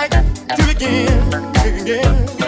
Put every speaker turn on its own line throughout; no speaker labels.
like to
begin, begin.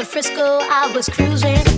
Of Frisco. I was cruising